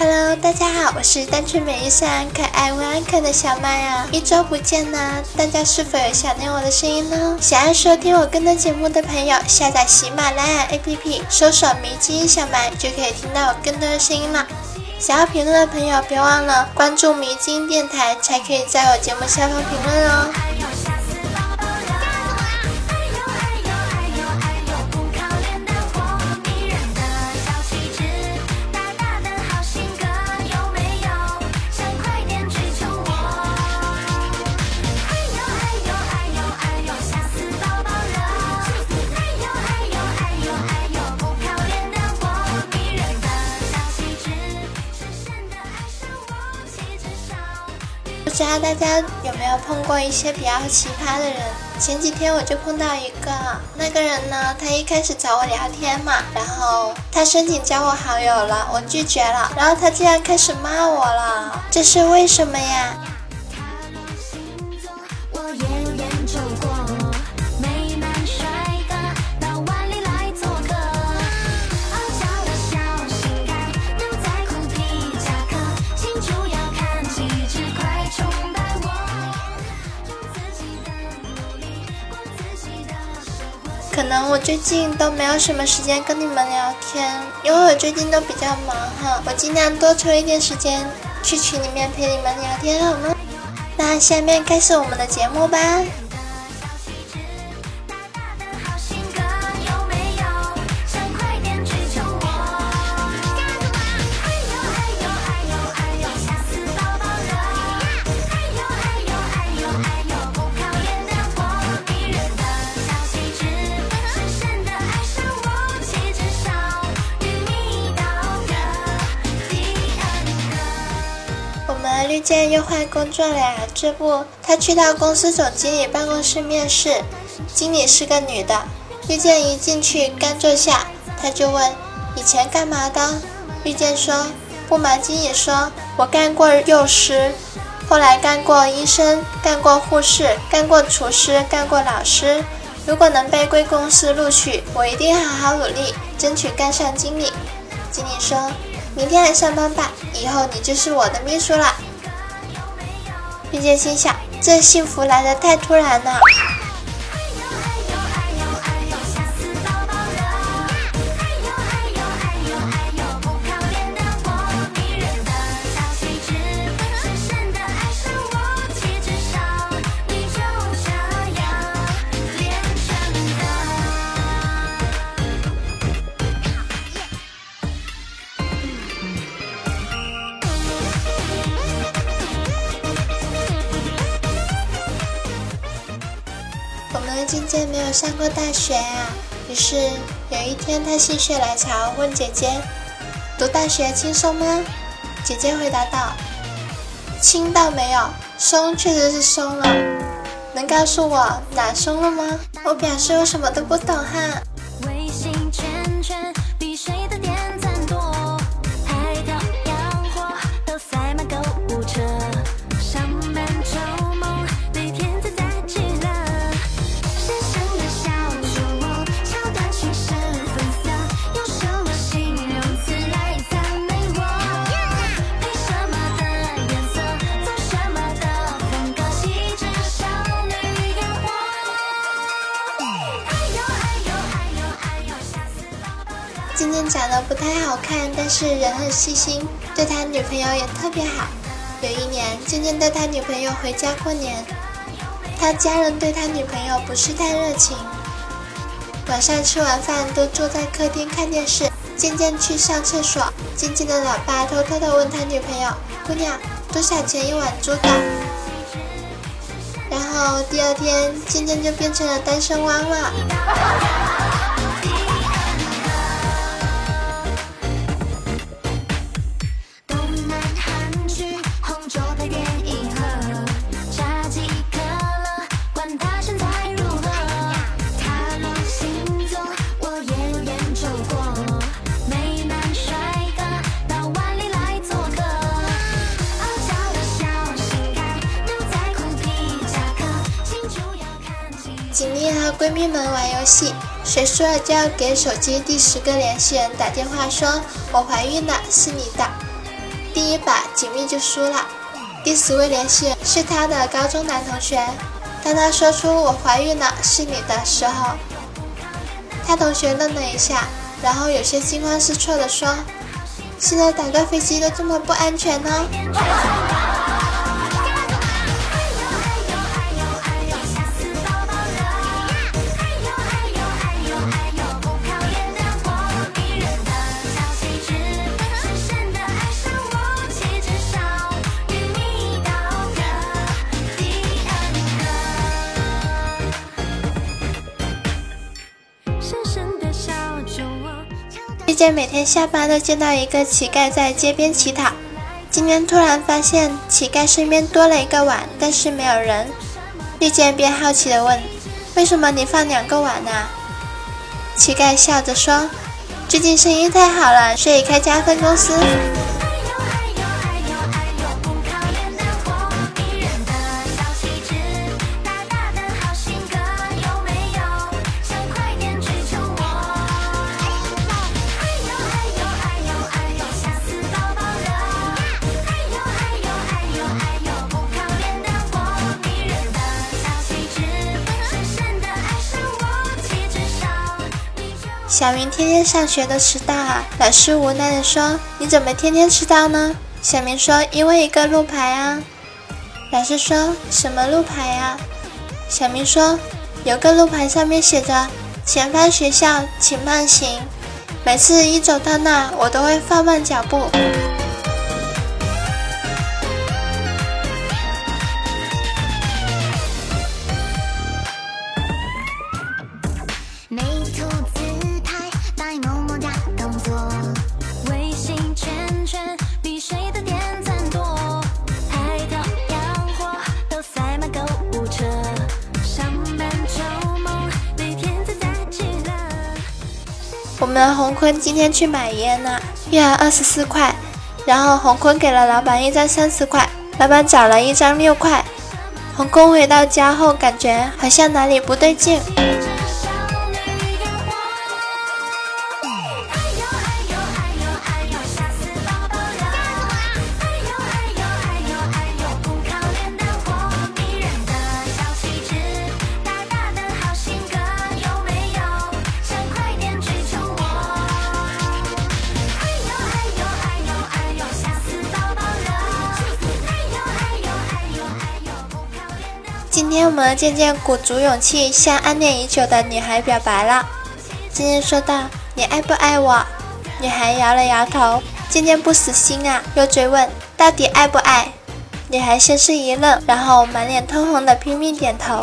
Hello，大家好，我是单纯美丽、善良可爱、温安可的小麦啊！一周不见呢，大家是否有想念我的声音呢？想要收听我更多节目的朋友，下载喜马拉雅 APP，搜索“迷津小麦”就可以听到我更多的声音了。想要评论的朋友，别忘了关注迷津电台，才可以在我节目下方评论哦。大家有没有碰过一些比较奇葩的人？前几天我就碰到一个，那个人呢，他一开始找我聊天嘛，然后他申请加我好友了，我拒绝了，然后他竟然开始骂我了，这是为什么呀？能我最近都没有什么时间跟你们聊天，因为我最近都比较忙哈。我尽量多抽一点时间去群里面陪你们聊天，好吗？那下面开始我们的节目吧。现在又换工作了呀！这不，他去到公司总经理办公室面试，经理是个女的。遇见一进去，刚坐下，他就问：“以前干嘛的？”遇见说：“不瞒经理说，我干过幼师，后来干过医生，干过护士，干过厨师，干过老师。如果能被贵公司录取，我一定好好努力，争取干上经理。”经理说：“明天来上班吧，以后你就是我的秘书了。”并且心想，这幸福来得太突然了。有上过大学啊，于是有一天他心血来潮问姐姐：“读大学轻松吗？”姐姐回答道：“轻倒没有，松确实是松了。能告诉我哪松了吗？”我表示我什么都不懂哈。不太好看，但是人很细心，对他女朋友也特别好。有一年，渐渐带他女朋友回家过年，他家人对他女朋友不是太热情。晚上吃完饭都坐在客厅看电视，渐渐去上厕所，渐渐的老爸偷偷的问他女朋友：“姑娘，多少钱一碗猪肝？”然后第二天，渐渐就变成了单身汪了。闺蜜们玩游戏，谁输了就要给手机第十个联系人打电话，说我怀孕了，是你的。第一把锦觅就输了。第十位联系人是他的高中男同学。当他说出“我怀孕了，是你”的时候，他同学愣了一下，然后有些惊慌失措地说：“现在打个飞机都这么不安全呢。”见每天下班都见到一个乞丐在街边乞讨，今天突然发现乞丐身边多了一个碗，但是没有人。遇见便好奇地问：“为什么你放两个碗呢？”乞丐笑着说：“最近生意太好了，所以开家分公司。”小明天天上学都迟到啊！老师无奈地说：“你怎么天天迟到呢？”小明说：“因为一个路牌啊。”老师说什么路牌呀？小明说：“有个路牌上面写着‘前方学校，请慢行’，每次一走到那，我都会放慢脚步。”我们洪坤今天去买烟了，一盒二十四块，然后洪坤给了老板一张三十块，老板找了一张六块。洪坤回到家后，感觉好像哪里不对劲。今天我们渐渐鼓足勇气向暗恋已久的女孩表白了。今天说道：“你爱不爱我？”女孩摇了摇头。渐渐不死心啊，又追问：“到底爱不爱？”女孩先是一愣，然后满脸通红的拼命点头。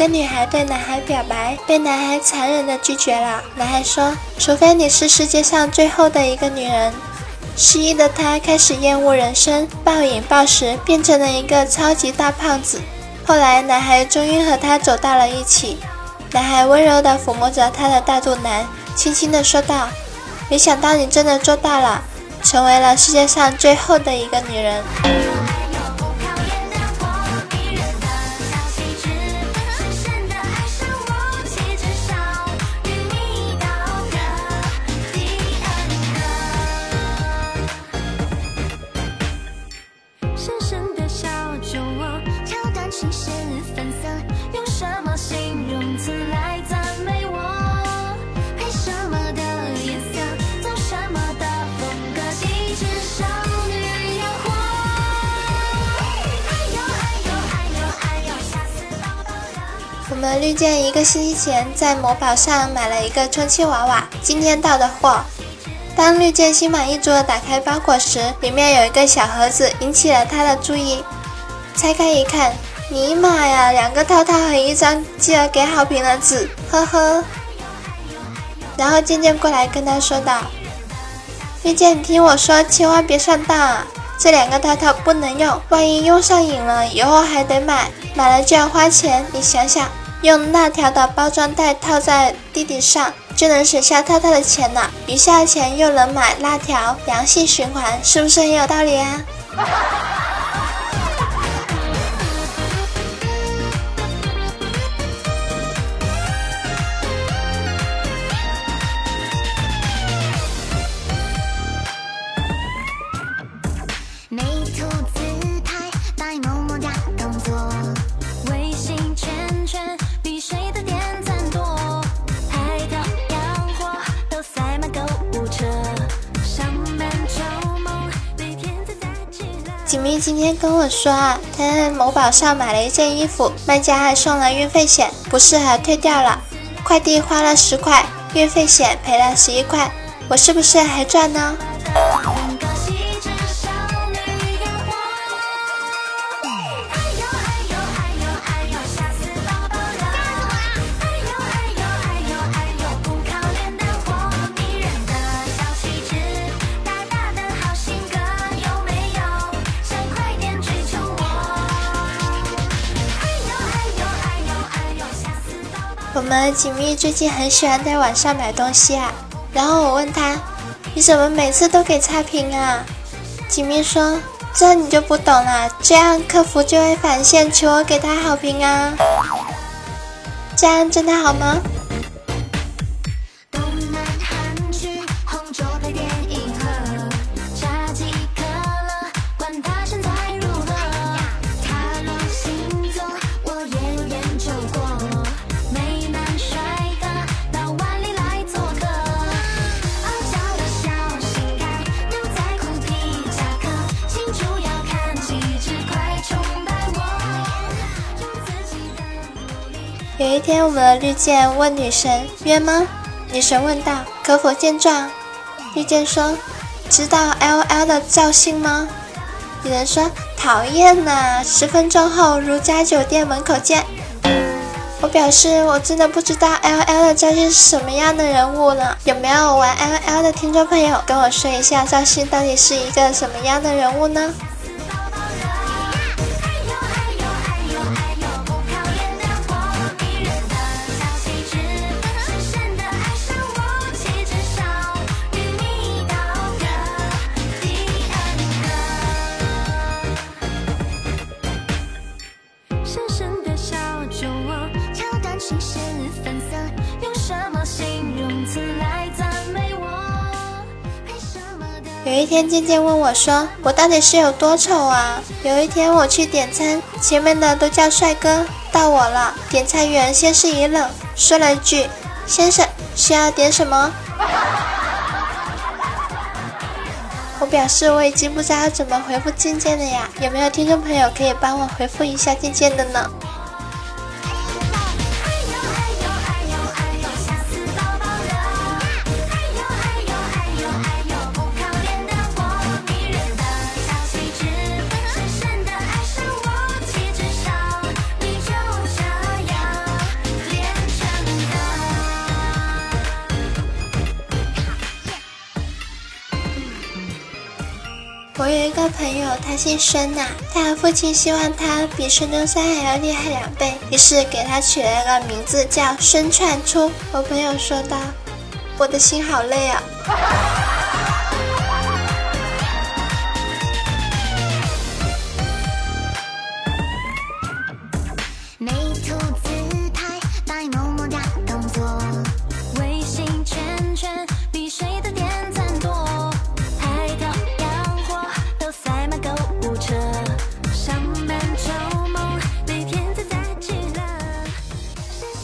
个女孩对男孩表白，被男孩残忍的拒绝了。男孩说：“除非你是世界上最后的一个女人。”失忆的他开始厌恶人生，暴饮暴食，变成了一个超级大胖子。后来，男孩终于和她走到了一起。男孩温柔地抚摸着她的大肚腩，轻轻地说道：“没想到你真的做到了，成为了世界上最后的一个女人。”我们绿箭一个星期前在某宝上买了一个充气娃娃，今天到的货。当绿箭心满意足地打开包裹时，里面有一个小盒子，引起了他的注意。拆开一看，尼玛呀，两个套套和一张记得给好评的纸，呵呵。然后渐渐过来跟他说道：“绿箭，你听我说，千万别上当啊！这两个套套不能用，万一用上瘾了，以后还得买，买了就要花钱。你想想，用辣条的包装袋套在弟弟上，就能省下太太的钱了，余下的钱又能买辣条，良性循环，是不是很有道理啊？今天跟我说啊，他在某宝上买了一件衣服，卖家还送了运费险，不适合退掉了。快递花了十块，运费险赔了十一块，我是不是还赚呢？们锦觅最近很喜欢在网上买东西啊，然后我问他，你怎么每次都给差评啊？锦觅说，这你就不懂了，这样客服就会返现求我给他好评啊，这样真的好吗？一天，我们的绿箭问女神约吗？女神问道：“可否见状？”绿箭说：“知道 L L 的赵信吗？”女人说：“讨厌呐！十分钟后，如家酒店门口见。”我表示我真的不知道 L L 的赵姓是什么样的人物呢？有没有玩 L L 的听众朋友跟我说一下赵信到底是一个什么样的人物呢？有一天，渐渐问我说：“我到底是有多丑啊？”有一天我去点餐，前面的都叫帅哥，到我了，点餐员先是一愣，说了一句：“先生，需要点什么？”我表示我已经不知道怎么回复渐渐的呀，有没有听众朋友可以帮我回复一下渐渐的呢？朋友，他姓孙呐，他的父亲希望他比孙中山还要厉害两倍，于是给他取了个名字叫孙串出。我朋友说道：“我的心好累啊。”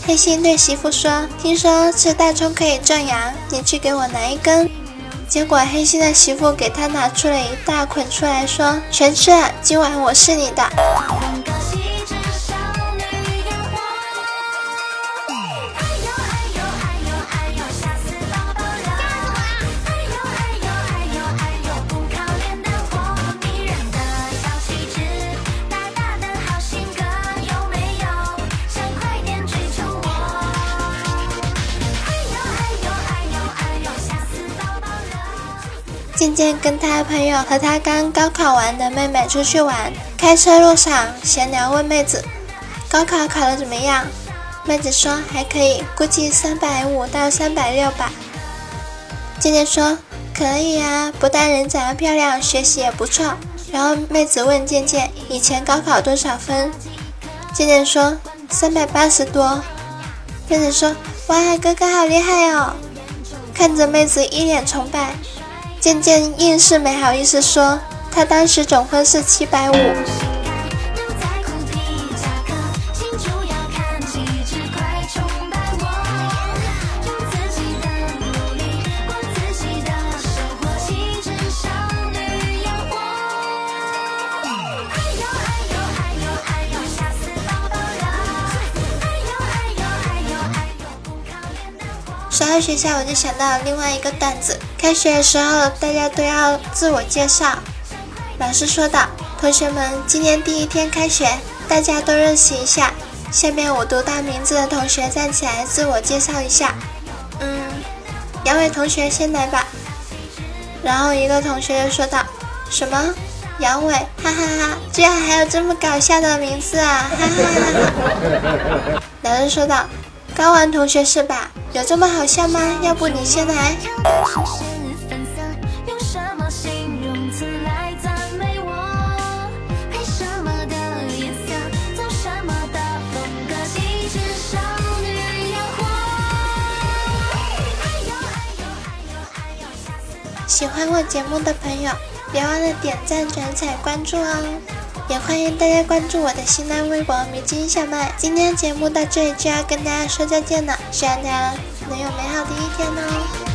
黑心对媳妇说：“听说吃大葱可以壮阳，你去给我拿一根。”结果黑心的媳妇给他拿出了一大捆出来，说：“全吃了，今晚我是你的。”渐渐跟他朋友和他刚高考完的妹妹出去玩，开车路上闲聊问妹子：“高考考得怎么样？”妹子说：“还可以，估计三百五到三百六吧。”渐渐说：“可以啊，不但人长得漂亮，学习也不错。”然后妹子问渐渐：“以前高考多少分？”渐渐说：“三百八十多。”妹子说：“哇，哥哥好厉害哦！”看着妹子一脸崇拜。渐渐硬是没好意思说，他当时总分是七百五。说到学校，我就想到另外一个段子。开学的时候，大家都要自我介绍。老师说道：“同学们，今天第一天开学，大家都认识一下。下面我读到名字的同学站起来自我介绍一下。嗯，杨伟同学先来吧。”然后一个同学又说道：“什么？杨伟？哈哈哈！居然还有这么搞笑的名字啊！哈哈哈！” 老师说道：“高玩同学是吧？”有这么好笑吗？要不你先来。喜欢我节目的朋友，别忘了点赞、转载、关注哦！也欢迎大家关注我的新浪微博“迷津小麦”。今天节目到这里就要跟大家说再见了，希望大家能有美好的一天哦。